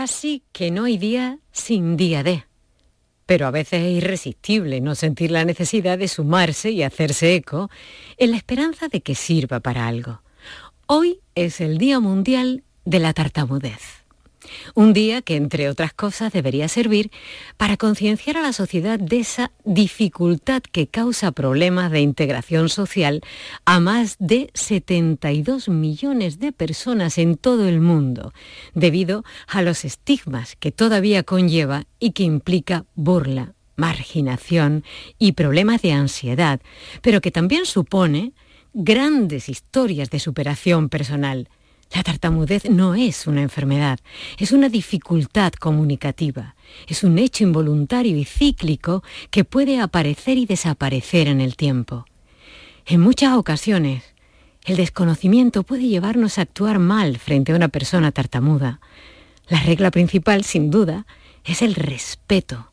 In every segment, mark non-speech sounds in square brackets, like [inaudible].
casi que no hay día sin día de. Pero a veces es irresistible no sentir la necesidad de sumarse y hacerse eco en la esperanza de que sirva para algo. Hoy es el Día Mundial de la Tartamudez. Un día que, entre otras cosas, debería servir para concienciar a la sociedad de esa dificultad que causa problemas de integración social a más de 72 millones de personas en todo el mundo, debido a los estigmas que todavía conlleva y que implica burla, marginación y problemas de ansiedad, pero que también supone grandes historias de superación personal la tartamudez no es una enfermedad, es una dificultad comunicativa, es un hecho involuntario y cíclico que puede aparecer y desaparecer en el tiempo. En muchas ocasiones, el desconocimiento puede llevarnos a actuar mal frente a una persona tartamuda. La regla principal, sin duda, es el respeto.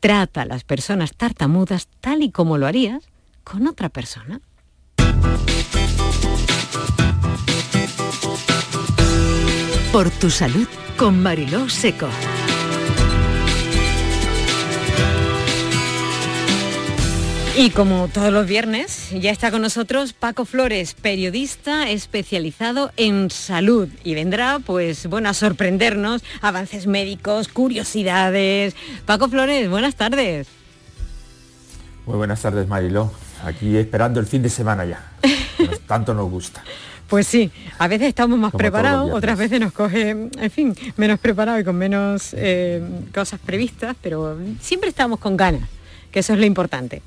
Trata a las personas tartamudas tal y como lo harías con otra persona. Por tu salud con Mariló Seco. Y como todos los viernes, ya está con nosotros Paco Flores, periodista especializado en salud. Y vendrá, pues, bueno, a sorprendernos, avances médicos, curiosidades. Paco Flores, buenas tardes. Muy buenas tardes, Mariló. Aquí esperando el fin de semana ya. [laughs] tanto nos gusta. Pues sí, a veces estamos más preparados, otras veces nos coge, en fin, menos preparados y con menos eh, cosas previstas, pero siempre estamos con ganas, que eso es lo importante.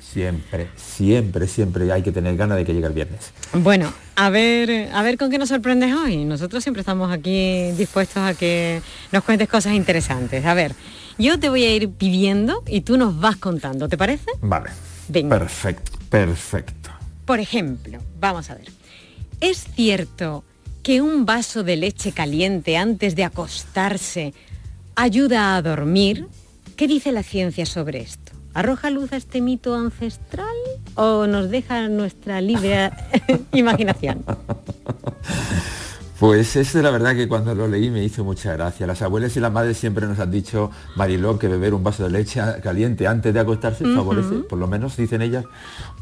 Siempre, siempre, siempre hay que tener ganas de que llegue el viernes. Bueno, a ver, a ver con qué nos sorprendes hoy. Nosotros siempre estamos aquí dispuestos a que nos cuentes cosas interesantes. A ver, yo te voy a ir pidiendo y tú nos vas contando, ¿te parece? Vale. Venga. Perfecto, perfecto. Por ejemplo, vamos a ver. ¿Es cierto que un vaso de leche caliente antes de acostarse ayuda a dormir? ¿Qué dice la ciencia sobre esto? ¿Arroja luz a este mito ancestral o nos deja nuestra libre [laughs] imaginación? Pues es la verdad que cuando lo leí me hizo mucha gracia. Las abuelas y las madres siempre nos han dicho, Mariló, que beber un vaso de leche caliente antes de acostarse favorece, por lo menos dicen ellas,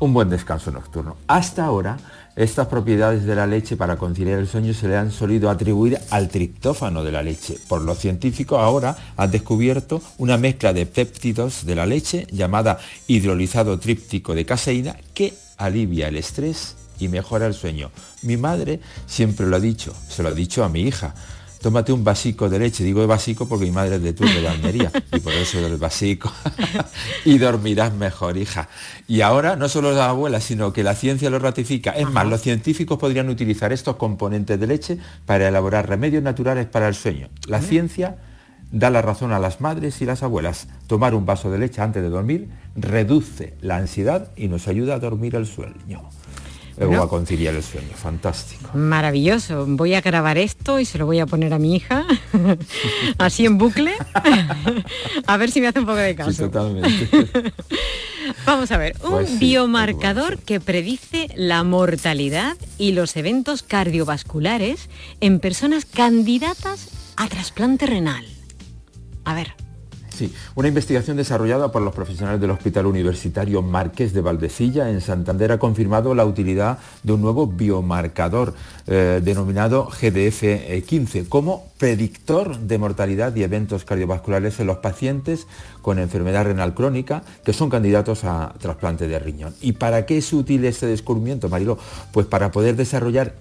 un buen descanso nocturno. Hasta ahora estas propiedades de la leche para conciliar el sueño se le han solido atribuir al triptófano de la leche. Por los científicos ahora han descubierto una mezcla de péptidos de la leche llamada hidrolizado tríptico de caseína que alivia el estrés y mejora el sueño. Mi madre siempre lo ha dicho, se lo ha dicho a mi hija tómate un vasico de leche. Digo vasico porque mi madre es de tu de Almería [laughs] y por eso del vasico. [laughs] y dormirás mejor, hija. Y ahora no solo la abuela, sino que la ciencia lo ratifica. Es más, los científicos podrían utilizar estos componentes de leche para elaborar remedios naturales para el sueño. La ciencia da la razón a las madres y las abuelas. Tomar un vaso de leche antes de dormir reduce la ansiedad y nos ayuda a dormir el sueño o a conciliar el sueño. Fantástico. Maravilloso. Voy a grabar esto y se lo voy a poner a mi hija, [laughs] así en bucle, [laughs] a ver si me hace un poco de caso. Sí, totalmente. [laughs] Vamos a ver, un pues biomarcador que predice la mortalidad y los eventos cardiovasculares en personas candidatas a trasplante renal. A ver. Sí, una investigación desarrollada por los profesionales del Hospital Universitario Marqués de Valdecilla en Santander ha confirmado la utilidad de un nuevo biomarcador eh, denominado GDF15 como predictor de mortalidad y eventos cardiovasculares en los pacientes con enfermedad renal crónica que son candidatos a trasplante de riñón. ¿Y para qué es útil este descubrimiento, Marilo? Pues para poder desarrollar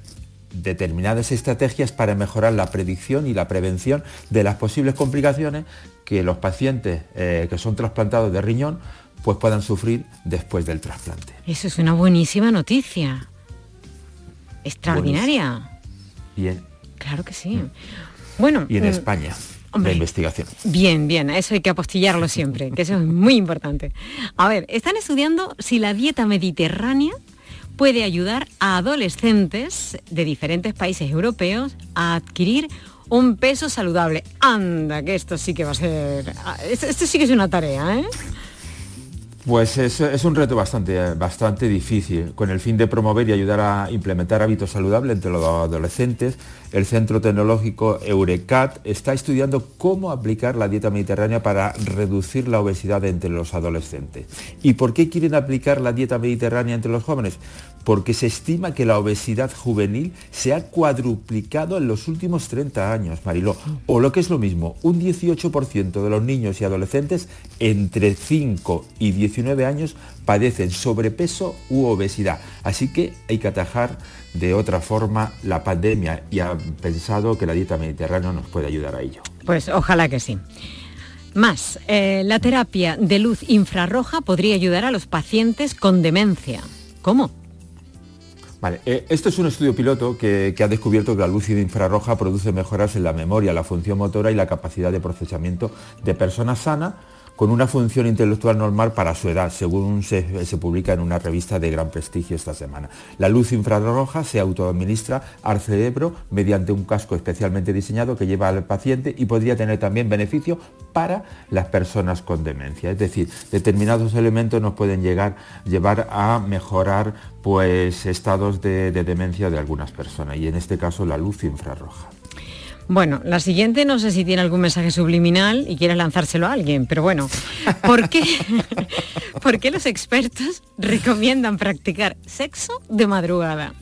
determinadas estrategias para mejorar la predicción y la prevención de las posibles complicaciones que los pacientes eh, que son trasplantados de riñón pues puedan sufrir después del trasplante. Eso es una buenísima noticia. Extraordinaria. Bien. Claro que sí. Mm. Bueno. Y en mm, España. la investigación. Bien, bien, eso hay que apostillarlo siempre, que eso es muy importante. A ver, están estudiando si la dieta mediterránea puede ayudar a adolescentes de diferentes países europeos a adquirir un peso saludable. Anda, que esto sí que va a ser... Esto, sí que es una tarea, ¿eh? Pues es, es, un reto bastante, bastante difícil. Con el fin de promover y ayudar a implementar hábitos saludables entre los adolescentes, el Centro Tecnológico Eurecat está estudiando cómo aplicar la dieta mediterránea para reducir la obesidad entre los adolescentes. ¿Y por qué quieren aplicar la dieta mediterránea entre los jóvenes? Porque se estima que la obesidad juvenil se ha cuadruplicado en los últimos 30 años, Mariló. O lo que es lo mismo, un 18% de los niños y adolescentes entre 5 y 19 años padecen sobrepeso u obesidad. Así que hay que atajar de otra forma la pandemia y ha pensado que la dieta mediterránea nos puede ayudar a ello. Pues ojalá que sí. Más, eh, la terapia de luz infrarroja podría ayudar a los pacientes con demencia. ¿Cómo? Vale, eh, esto es un estudio piloto que, ha descubierto que la luz infrarroja produce mejoras en la memoria, la función motora y la capacidad de procesamiento de personas sanas con una función intelectual normal para su edad, según se, publica en una revista de gran prestigio esta semana. La luz infrarroja se autoadministra al cerebro mediante un casco especialmente diseñado que lleva al paciente y podría tener también beneficio para las personas con demencia. Es decir, determinados elementos nos pueden llegar, llevar a mejorar pues, estados de demencia de algunas personas y en este caso la luz infrarroja. Bueno, la siguiente no sé si tiene algún mensaje subliminal y quieres lanzárselo a alguien, pero bueno, ¿por qué, [laughs] ¿por qué los expertos recomiendan practicar sexo de madrugada?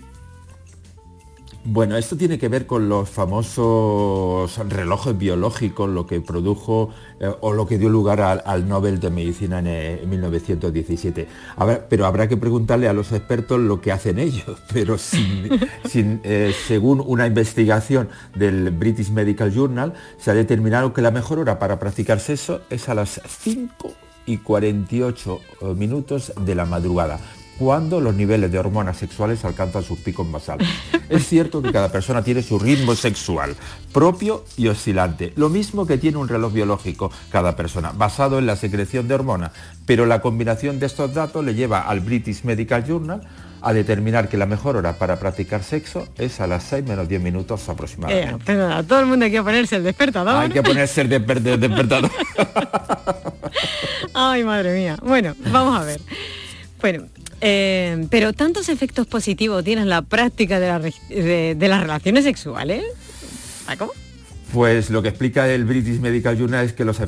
Bueno, esto tiene que ver con los famosos relojes biológicos, lo que produjo eh, o lo que dio lugar al, Nobel de Medicina en, 1917. pero habrá que preguntarle a los expertos lo que hacen ellos. [laughs] Pero eh, según una investigación del British Medical Journal, se ha determinado que la mejor hora para practicar sexo es a las 5 y 48 eh, minutos de la madrugada cuando los niveles de hormonas sexuales alcanzan sus picos más altos. [laughs] Es cierto que cada persona tiene su ritmo sexual propio y oscilante, lo mismo que tiene un reloj biológico cada persona, basado en la secreción de hormonas, pero la combinación de estos datos le lleva al British Medical Journal a determinar que la mejor hora para practicar sexo es a las 6 menos 10 minutos aproximadamente. Eh, todo el mundo hay que ponerse el despertador. Hay que ponerse el despertador. [laughs] Ay, madre mía. Bueno, vamos a ver. Bueno, eh, pero tantos efectos positivos tienen la práctica de, las relaciones sexuales. ¿Cómo? Pues lo que explica el British Medical Journal es que los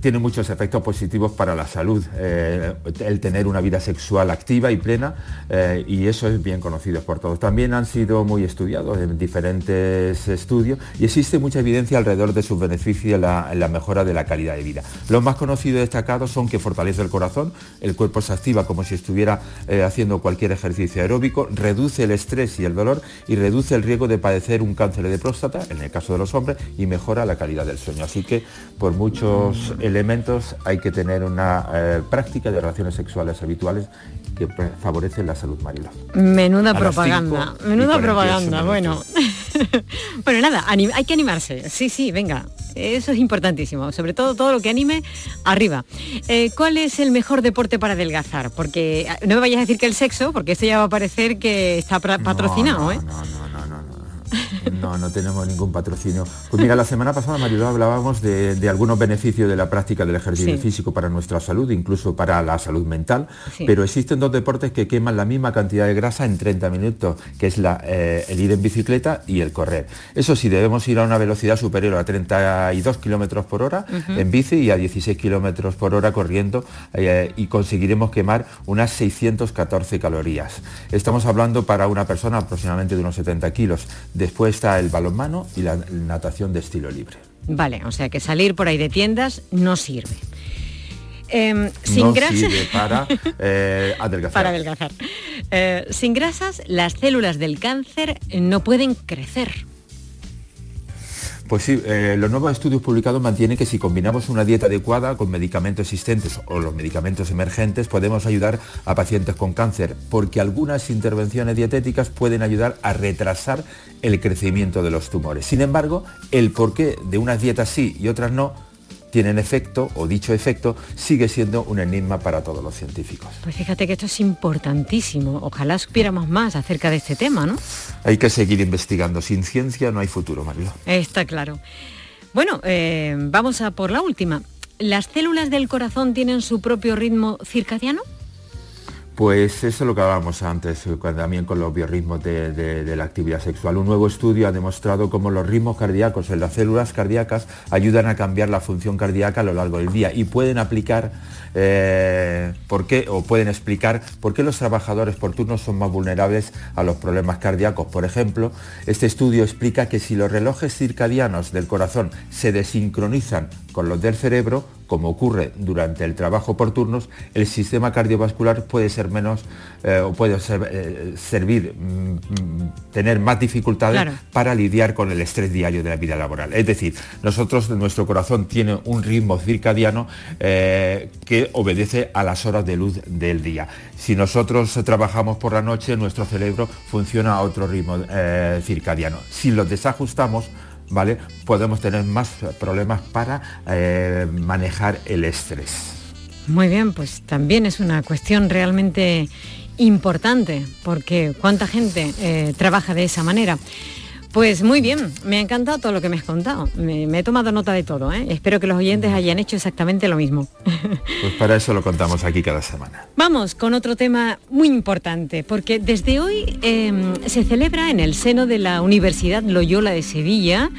tiene muchos efectos positivos para la salud, eh, el tener una vida sexual activa y plena, eh, y eso es bien conocido por todos. También han sido muy estudiados en diferentes estudios y existe mucha evidencia alrededor de sus beneficios en la, mejora de la calidad de vida. Los más conocidos y destacados son que fortalece el corazón, el cuerpo se activa como si estuviera eh, haciendo cualquier ejercicio aeróbico, reduce el estrés y el dolor y reduce el riesgo de padecer un cáncer de próstata, en el caso de los hombres, mejora la calidad del sueño. Así que por muchos elementos hay que tener una eh, práctica de relaciones sexuales habituales que favorece la salud marina. Menuda propaganda, menuda propaganda, bueno. [laughs] bueno, nada, hay que animarse. Sí, sí, venga. Eso es importantísimo, sobre todo todo lo que anime arriba. Eh, ¿Cuál es el mejor deporte para adelgazar? Porque eh, no me vayas a decir que el sexo, porque esto ya va a parecer que está patrocinado. ¿eh? no, no, no, no, no. No, tenemos ningún patrocinio. Pues mira, la semana pasada, Mariló, hablábamos de, algunos beneficios de la práctica del ejercicio físico para nuestra salud, incluso para la salud mental, pero existen dos deportes que queman la misma cantidad de grasa en 30 minutos, que es la, eh, el ir en bicicleta y el correr. Eso sí, debemos ir a una velocidad superior a 32 kilómetros por hora en bici y a 16 kilómetros por hora corriendo eh, y conseguiremos quemar unas 614 calorías. Estamos hablando para una persona aproximadamente de unos 70 kilos. Después está el balonmano y la natación de estilo libre. Vale, o sea que salir por ahí de tiendas no sirve. Em, sin no grasas sirve para [laughs] eh, adelgazar. Para adelgazar. Eh, sin grasas, las células del cáncer no pueden crecer. Pues sí, eh, los nuevos estudios publicados mantienen que si combinamos una dieta adecuada con medicamentos existentes o los medicamentos emergentes, podemos ayudar a pacientes con cáncer, porque algunas intervenciones dietéticas pueden ayudar a retrasar el crecimiento de los tumores. Sin embargo, el porqué de unas dietas sí y otras no tienen efecto, o dicho efecto, sigue siendo un enigma para todos los científicos. Pues fíjate que esto es importantísimo. Ojalá supiéramos más acerca de este tema, ¿no? Hay que seguir investigando. Sin ciencia no hay futuro, Mario. Está claro. Bueno, eh, vamos a por la última. ¿las células del corazón tienen su propio ritmo circadiano? Pues eso es lo que hablábamos antes, eh, también con los biorritmos de, la actividad sexual. Un nuevo estudio ha demostrado cómo los ritmos cardíacos en las células cardíacas ayudan a cambiar la función cardíaca a lo largo del día y pueden aplicar eh, por qué o pueden explicar por qué los trabajadores por turno son más vulnerables a los problemas cardíacos. Por ejemplo, este estudio explica que si los relojes circadianos del corazón se desincronizan con los del cerebro, como ocurre durante el trabajo por turnos, el sistema cardiovascular puede ser menos eh, o puede eh, servir, mm, mm, tener más dificultades para lidiar con el estrés diario de la vida laboral. Es decir, nosotros, nuestro corazón tiene un ritmo circadiano eh, que obedece a las horas de luz del día. Si nosotros trabajamos por la noche, nuestro cerebro funciona a otro ritmo circadiano. Si los desajustamos, Podemos tener más problemas para eh, manejar el estrés. Muy bien, pues también es una cuestión realmente importante, porque cuánta gente eh, trabaja de esa manera. Pues muy bien, me ha encantado todo lo que me has contado. Me, he tomado nota de todo. ¿eh? Espero que los oyentes hayan hecho exactamente lo mismo. [laughs] Pues para eso lo contamos aquí cada semana. Vamos con otro tema muy importante, porque desde hoy em, se celebra en el seno de la Universidad Loyola de Sevilla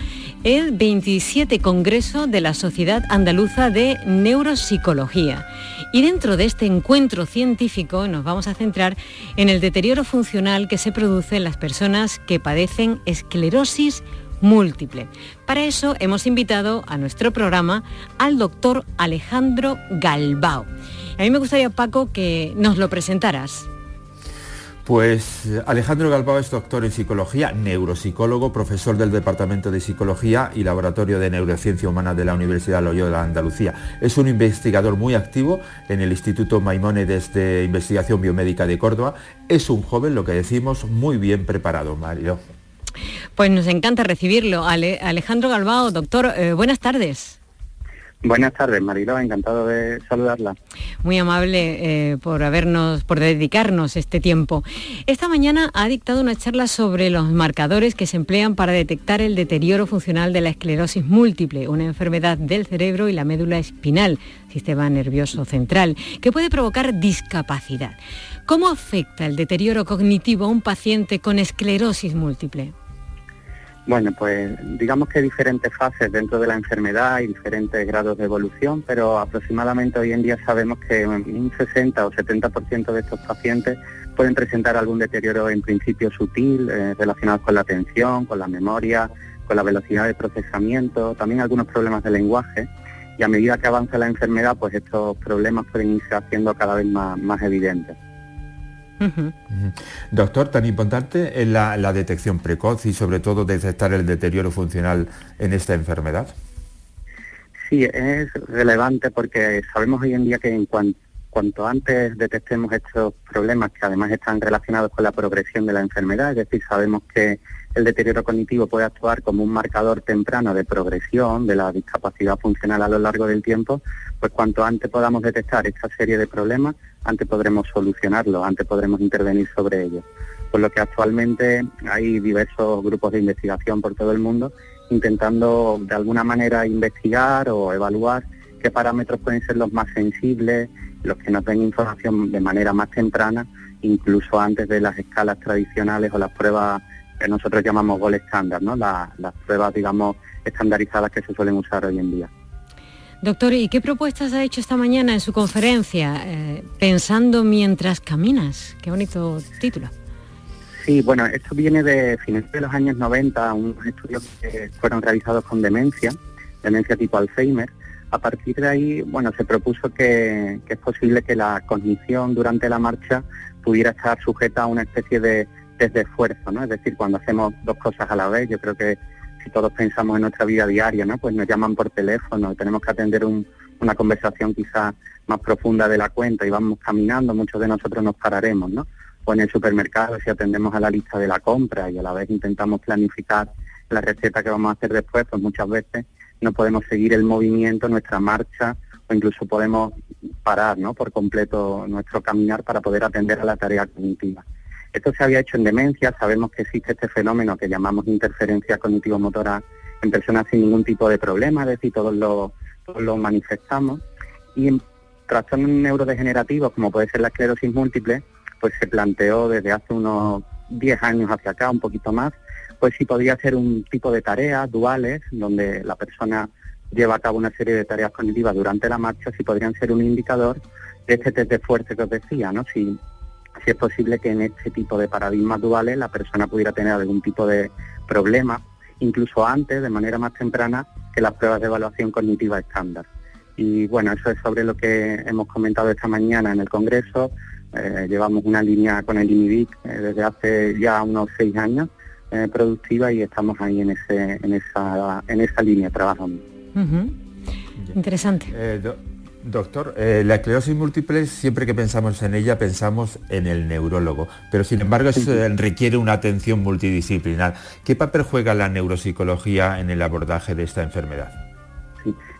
el 27 Congreso de la Sociedad Andaluza de Neuropsicología. Y dentro de este encuentro científico nos vamos a centrar en el deterioro funcional que se produce en las personas que padecen esclerosis múltiple. Para eso hemos invitado a nuestro programa al doctor Alejandro Galbao. A mí me gustaría, Paco, que nos lo presentaras. Pues Alejandro Galbao es doctor en psicología, neuropsicólogo, profesor del Departamento de Psicología y Laboratorio de Neurociencia Humana de la Universidad Loyola de Andalucía. Es un investigador muy activo en el Instituto Maimónides de Investigación Biomédica de Córdoba. Es un joven, lo que decimos, muy bien preparado, Mario. Pues nos encanta recibirlo. Alejandro Galbao, doctor, eh, buenas tardes. Buenas tardes, Mariló, encantado de saludarla. Muy amable eh, por habernos, por dedicarnos este tiempo. Esta mañana ha dictado una charla sobre los marcadores que se emplean para detectar el deterioro funcional de la esclerosis múltiple, una enfermedad del cerebro y la médula espinal, sistema nervioso central, que puede provocar discapacidad. ¿Cómo afecta el deterioro cognitivo a un paciente con esclerosis múltiple? Bueno, pues digamos que hay diferentes fases dentro de la enfermedad y diferentes grados de evolución, pero aproximadamente hoy en día sabemos que un 60 o 70% de estos pacientes pueden presentar algún deterioro en principio sutil eh, relacionado con la atención, con la memoria, con la velocidad de procesamiento, también algunos problemas de lenguaje. Y a medida que avanza la enfermedad, pues estos problemas pueden irse haciendo cada vez más evidentes. Doctor, tan importante es la, detección precoz y sobre todo detectar el deterioro funcional en esta enfermedad. Sí, es relevante porque sabemos hoy en día que en cuanto antes detectemos estos problemas que además están relacionados con la progresión de la enfermedad, es decir, sabemos que el deterioro cognitivo puede actuar como un marcador temprano de progresión de la discapacidad funcional a lo largo del tiempo, pues cuanto antes podamos detectar esta serie de problemas, antes podremos solucionarlos, antes podremos intervenir sobre ellos. Por lo que actualmente hay diversos grupos de investigación por todo el mundo intentando de alguna manera investigar o evaluar qué parámetros pueden ser los más sensibles, los que nos den información de manera más temprana, incluso antes de las escalas tradicionales o las pruebas que nosotros llamamos gold standard, ¿no? las pruebas, digamos, estandarizadas que se suelen usar hoy en día. Doctor, ¿y qué propuestas ha hecho esta mañana en su conferencia? Eh, pensando mientras caminas. Qué bonito título. Sí, bueno, esto viene de finales de los años 90, unos estudios que fueron realizados con demencia, demencia tipo Alzheimer. A partir de ahí, bueno, se propuso que, es posible que la cognición durante la marcha pudiera estar sujeta a una especie de esfuerzo, ¿no? Es decir, cuando hacemos dos cosas a la vez, yo creo que si todos pensamos en nuestra vida diaria, ¿no? Pues nos llaman por teléfono, tenemos que atender una conversación quizás más profunda de la cuenta y vamos caminando, muchos de nosotros nos pararemos, ¿no? O en el supermercado si atendemos a la lista de la compra y a la vez intentamos planificar la receta que vamos a hacer después, pues muchas veces no podemos seguir el movimiento, nuestra marcha o incluso podemos parar, ¿no? Por completo nuestro caminar para poder atender a la tarea cognitiva. Esto se había hecho en demencia, sabemos que existe este fenómeno que llamamos interferencia cognitivo-motora en personas sin ningún tipo de problema, es decir, todos los lo manifestamos y en trastornos neurodegenerativos como puede ser la esclerosis múltiple, pues se planteó desde hace unos 10 años hacia acá, un poquito más, pues si podría ser un tipo de tareas duales donde la persona lleva a cabo una serie de tareas cognitivas durante la marcha, si podrían ser un indicador de este test de fuerza que os decía, ¿no? Si, si es posible que en este tipo de paradigmas duales la persona pudiera tener algún tipo de problema, incluso antes, de manera más temprana, que las pruebas de evaluación cognitiva estándar. Y bueno, eso es sobre lo que hemos comentado esta mañana en el Congreso. Eh, llevamos una línea con el INIVIC eh, desde hace ya unos seis años eh, productiva y estamos ahí en, ese, en, esa, en esa línea trabajando. Interesante. Doctor, la esclerosis múltiple, siempre que pensamos en ella, pensamos en el neurólogo, pero sin embargo requiere una atención multidisciplinar. ¿Qué papel juega la neuropsicología en el abordaje de esta enfermedad?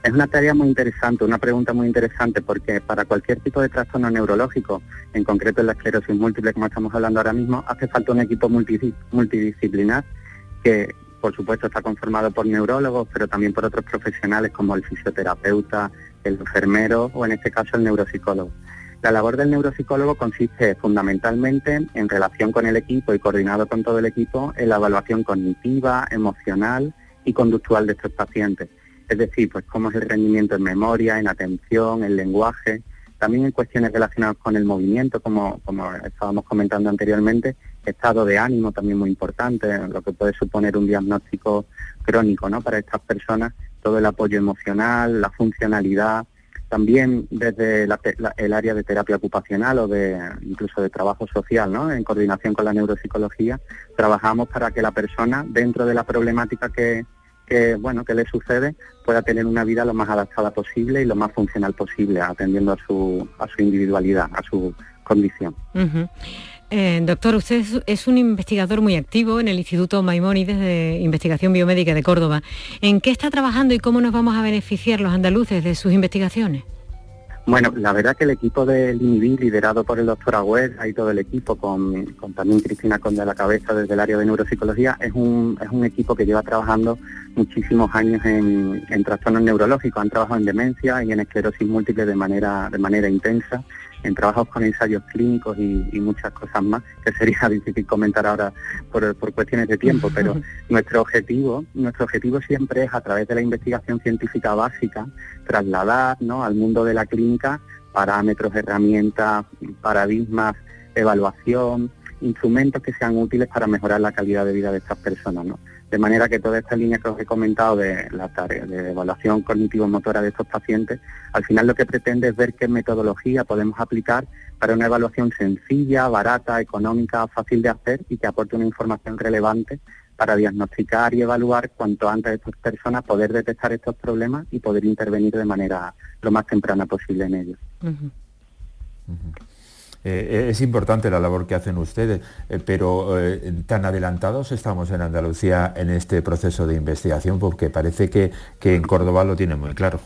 Es una tarea muy interesante, una pregunta muy interesante, porque para cualquier tipo de trastorno neurológico, en concreto en la esclerosis múltiple, como estamos hablando ahora mismo, hace falta un equipo multidisciplinar que, por supuesto, está conformado por neurólogos, pero también por otros profesionales como el fisioterapeuta, el enfermero o, en este caso, el neuropsicólogo. La labor del neuropsicólogo consiste fundamentalmente en relación con el equipo y coordinado con todo el equipo en la evaluación cognitiva, emocional y conductual de estos pacientes es decir, pues cómo es el rendimiento en memoria, en atención, en lenguaje, también en cuestiones relacionadas con el movimiento, como, como estábamos comentando anteriormente, estado de ánimo también muy importante, lo que puede suponer un diagnóstico crónico ¿no? para estas personas, todo el apoyo emocional, la funcionalidad, también desde el área de terapia ocupacional o de incluso de trabajo social, ¿no? en coordinación con la neuropsicología, trabajamos para que la persona, dentro de la problemática que, que bueno que le sucede pueda tener una vida lo más adaptada posible y lo más funcional posible atendiendo a su a su individualidad a su condición. Eh, doctor usted es, un investigador muy activo en el Instituto Maimónides de Investigación Biomédica de Córdoba. ¿en qué está trabajando y cómo nos vamos a beneficiar los andaluces de sus investigaciones? Bueno, la verdad que el equipo del INIBI, liderado por el doctor Agüez, ahí todo el equipo, con, también Cristina Conde a la cabeza desde el área de neuropsicología, es un, es un equipo que lleva trabajando muchísimos años en, en trastornos neurológicos, han trabajado en demencia y en esclerosis múltiple de manera, de manera intensa en trabajos con ensayos clínicos y, muchas cosas más, que sería [laughs] difícil comentar ahora por, cuestiones de tiempo, pero [laughs] nuestro objetivo, nuestro objetivo siempre es a través de la investigación científica básica trasladar ¿no? al mundo de la clínica parámetros, herramientas, paradigmas, evaluación, instrumentos que sean útiles para mejorar la calidad de vida de estas personas. ¿no? De manera que toda esta línea que os he comentado de la tarea de evaluación cognitivo-motora de estos pacientes, al final lo que pretende es ver qué metodología podemos aplicar para una evaluación sencilla, barata, económica, fácil de hacer y que aporte una información relevante para diagnosticar y evaluar cuanto antes a estas personas, poder detectar estos problemas y poder intervenir de manera lo más temprana posible en ellos. Eh, es importante la labor que hacen ustedes, eh, pero eh, tan adelantados estamos en Andalucía en este proceso de investigación porque parece que, en Córdoba lo tiene muy claro.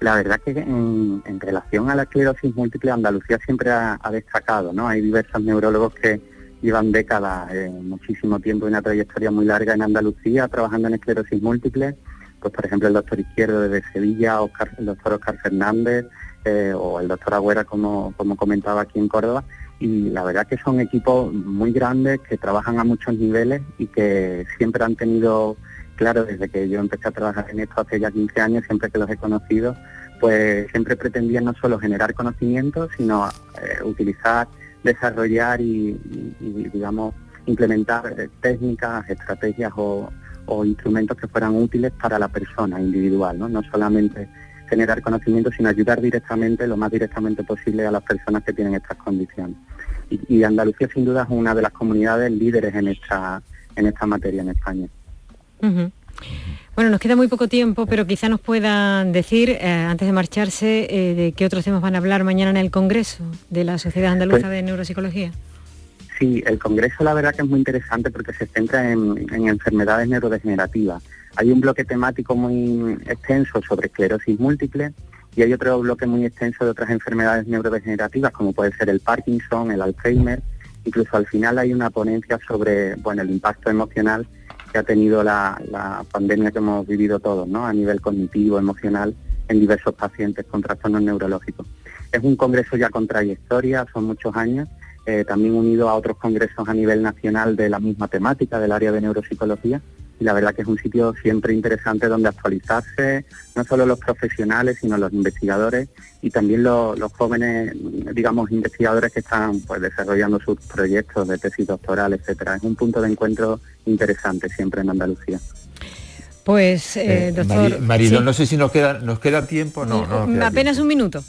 La verdad que en, relación a la esclerosis múltiple, Andalucía siempre ha, destacado, ¿no? Hay diversos neurólogos que llevan décadas, muchísimo tiempo y una trayectoria muy larga en Andalucía trabajando en esclerosis múltiple. Pues por ejemplo el doctor Izquierdo desde Sevilla, el doctor Oscar Fernández, eh, o el doctor Agüera, como, como comentaba aquí en Córdoba, y la verdad que son equipos muy grandes que trabajan a muchos niveles y que siempre han tenido, claro, desde que yo empecé a trabajar en esto hace ya 15 años, siempre que los he conocido, pues siempre pretendían no solo generar conocimiento, sino eh, utilizar, desarrollar y, digamos, implementar eh, técnicas, estrategias o, o, instrumentos que fueran útiles para la persona individual, ¿no? No solamente generar conocimiento, sino ayudar directamente, lo más directamente posible a las personas que tienen estas condiciones. Y, Andalucía sin duda es una de las comunidades líderes en esta, en esta materia en España. Bueno, nos queda muy poco tiempo, pero quizá nos puedan decir, eh, antes de marcharse, eh, de qué otros temas van a hablar mañana en el Congreso de la Sociedad Andaluza pues de Neuropsicología. Sí, el Congreso la verdad que es muy interesante porque se centra en, en enfermedades neurodegenerativas. Hay un bloque temático muy extenso sobre esclerosis múltiple y hay otro bloque muy extenso de otras enfermedades neurodegenerativas como puede ser el Parkinson, el Alzheimer. Incluso al final hay una ponencia sobre bueno, el impacto emocional que ha tenido la, la pandemia que hemos vivido todos, ¿no? A nivel cognitivo, emocional, en diversos pacientes con trastornos neurológicos. Es un congreso ya con trayectoria, son muchos años, eh, también unido a otros congresos a nivel nacional de la misma temática, del área de neuropsicología, y la verdad que es un sitio siempre interesante donde actualizarse, no solo los profesionales, sino los investigadores y también los, jóvenes, digamos, investigadores que están pues desarrollando sus proyectos de tesis doctoral, etcétera. Es un punto de encuentro interesante siempre en Andalucía. Pues, eh, eh doctor... Marido, no sé si nos queda, nos queda tiempo, no, no Apenas un minuto.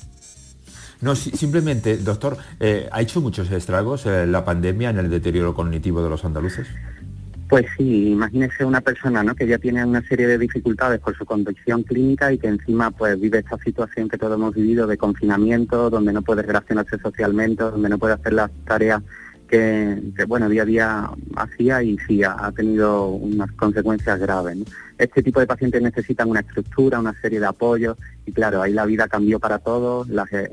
No, simplemente, doctor, eh, ¿ha hecho muchos estragos eh, la pandemia en el deterioro cognitivo de los andaluces? Pues sí, imagínese una persona ¿no? que ya tiene una serie de dificultades por su condición clínica y que encima pues vive esta situación que todos hemos vivido de confinamiento, donde no puede relacionarse socialmente, donde no puede hacer las tareas que, bueno, día a día hacía y sí ha, tenido unas consecuencias graves. Este tipo de pacientes necesitan una estructura, una serie de apoyos y claro, ahí la vida cambió para todos, las, eh,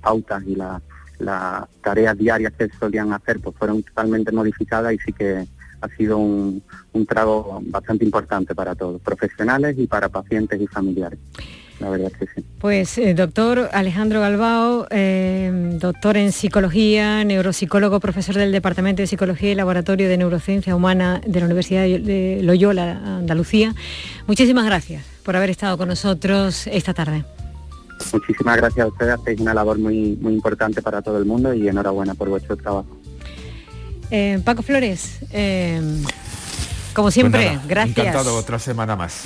pautas y las tareas diarias que solían hacer pues fueron totalmente modificadas y sí que ha sido un, trago bastante importante para todos, profesionales y para pacientes y familiares. La verdad que sí. Pues eh, doctor Alejandro Galbao, eh, doctor en psicología, neuropsicólogo, profesor del Departamento de Psicología y Laboratorio de Neurociencia Humana de la Universidad de Loyola, Andalucía. Muchísimas gracias por haber estado con nosotros esta tarde. Muchísimas gracias a ustedes, hacéis una labor muy, muy importante para todo el mundo y enhorabuena por vuestro trabajo. Eh, Paco Flores, eh, como siempre, pues gracias. Encantado otra semana más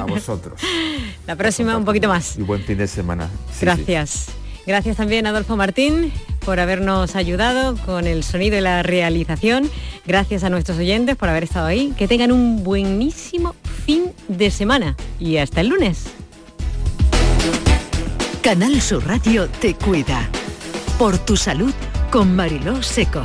a vosotros. [laughs] La próxima un poquito más. Y buen fin de semana. gracias. Gracias también a Adolfo Martín por habernos ayudado con el sonido y la realización. Gracias a nuestros oyentes por haber estado ahí. Que tengan un buenísimo fin de semana y hasta el lunes. Canal Sur Radio te cuida. Por tu salud con Mariló Seco.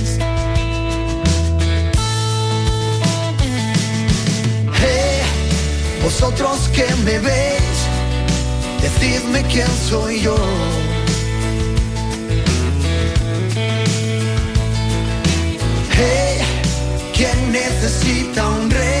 Vosotros que me veis, decidme quién soy yo. Hey, ¿quién necesita un rey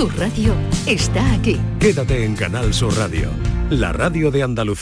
tu radio está aquí. Quédate en Canal Sur Radio, la radio de Andalucía.